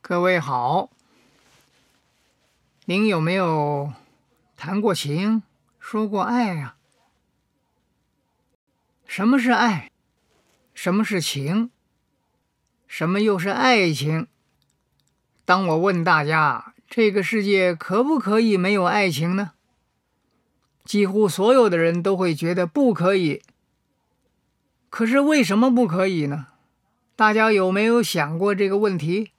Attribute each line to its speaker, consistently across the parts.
Speaker 1: 各位好，您有没有谈过情、说过爱呀？什么是爱？什么是情？什么又是爱情？当我问大家，这个世界可不可以没有爱情呢？几乎所有的人都会觉得不可以。可是为什么不可以呢？大家有没有想过这个问题？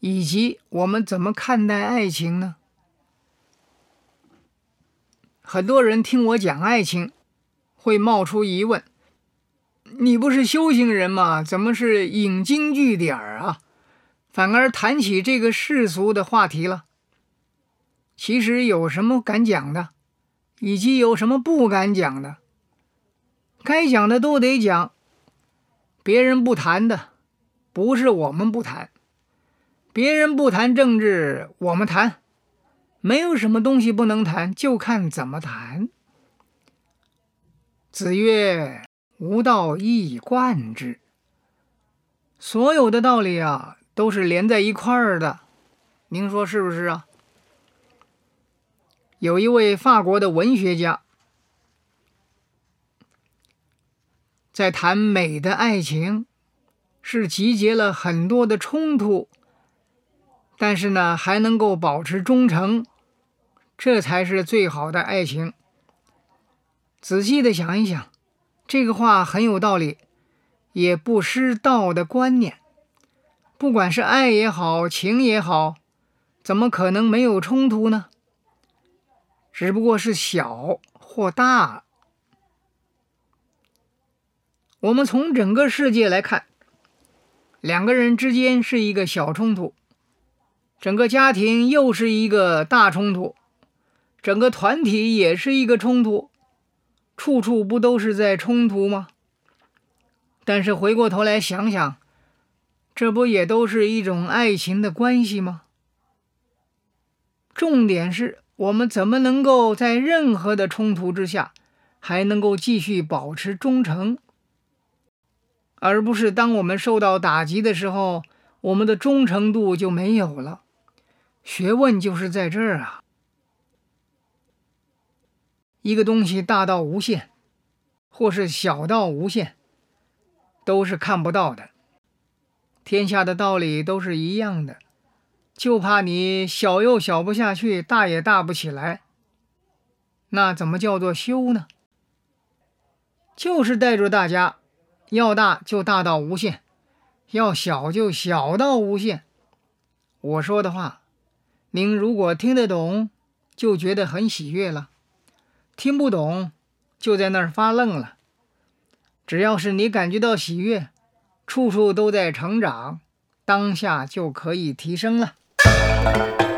Speaker 1: 以及我们怎么看待爱情呢？很多人听我讲爱情，会冒出疑问：你不是修行人吗？怎么是引经据典儿啊？反而谈起这个世俗的话题了？其实有什么敢讲的，以及有什么不敢讲的？该讲的都得讲，别人不谈的，不是我们不谈。别人不谈政治，我们谈，没有什么东西不能谈，就看怎么谈。子曰：“吾道一以贯之。”所有的道理啊，都是连在一块儿的，您说是不是啊？有一位法国的文学家，在谈美的爱情，是集结了很多的冲突。但是呢，还能够保持忠诚，这才是最好的爱情。仔细的想一想，这个话很有道理，也不失道的观念。不管是爱也好，情也好，怎么可能没有冲突呢？只不过是小或大。我们从整个世界来看，两个人之间是一个小冲突。整个家庭又是一个大冲突，整个团体也是一个冲突，处处不都是在冲突吗？但是回过头来想想，这不也都是一种爱情的关系吗？重点是我们怎么能够在任何的冲突之下，还能够继续保持忠诚，而不是当我们受到打击的时候，我们的忠诚度就没有了。学问就是在这儿啊！一个东西大到无限，或是小到无限，都是看不到的。天下的道理都是一样的，就怕你小又小不下去，大也大不起来。那怎么叫做修呢？就是带着大家，要大就大到无限，要小就小到无限。我说的话。您如果听得懂，就觉得很喜悦了；听不懂，就在那儿发愣了。只要是你感觉到喜悦，处处都在成长，当下就可以提升了。thank you